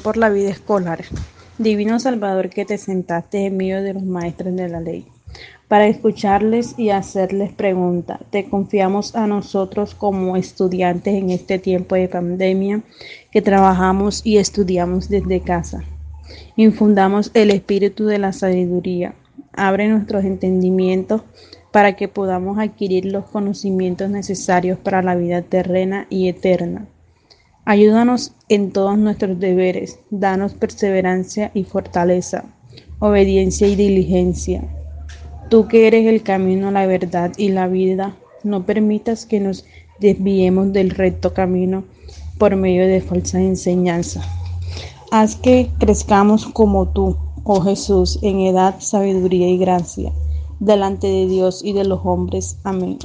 Por la vida escolar. Divino Salvador que te sentaste en medio de los maestros de la ley, para escucharles y hacerles preguntas. Te confiamos a nosotros como estudiantes en este tiempo de pandemia que trabajamos y estudiamos desde casa. Infundamos el espíritu de la sabiduría. Abre nuestros entendimientos para que podamos adquirir los conocimientos necesarios para la vida terrena y eterna Ayúdanos en todos nuestros deberes, danos perseverancia y fortaleza, obediencia y diligencia. Tú que eres el camino, la verdad y la vida, no permitas que nos desviemos del recto camino por medio de falsas enseñanzas. Haz que crezcamos como tú, oh Jesús, en edad, sabiduría y gracia, delante de Dios y de los hombres. Amén.